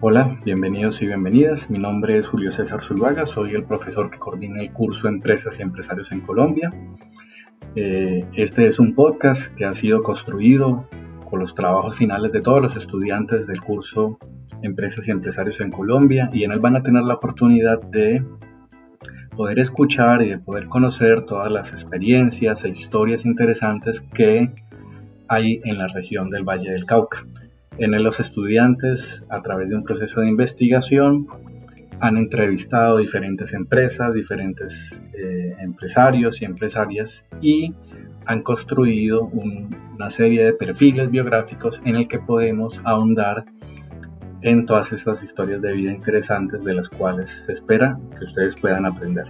Hola, bienvenidos y bienvenidas. Mi nombre es Julio César Zuluaga, soy el profesor que coordina el curso Empresas y Empresarios en Colombia. Eh, este es un podcast que ha sido construido con los trabajos finales de todos los estudiantes del curso Empresas y Empresarios en Colombia y en él van a tener la oportunidad de poder escuchar y de poder conocer todas las experiencias e historias interesantes que hay en la región del Valle del Cauca. En los estudiantes, a través de un proceso de investigación, han entrevistado diferentes empresas, diferentes eh, empresarios y empresarias y han construido una serie de perfiles biográficos en el que podemos ahondar en todas estas historias de vida interesantes de las cuales se espera que ustedes puedan aprender.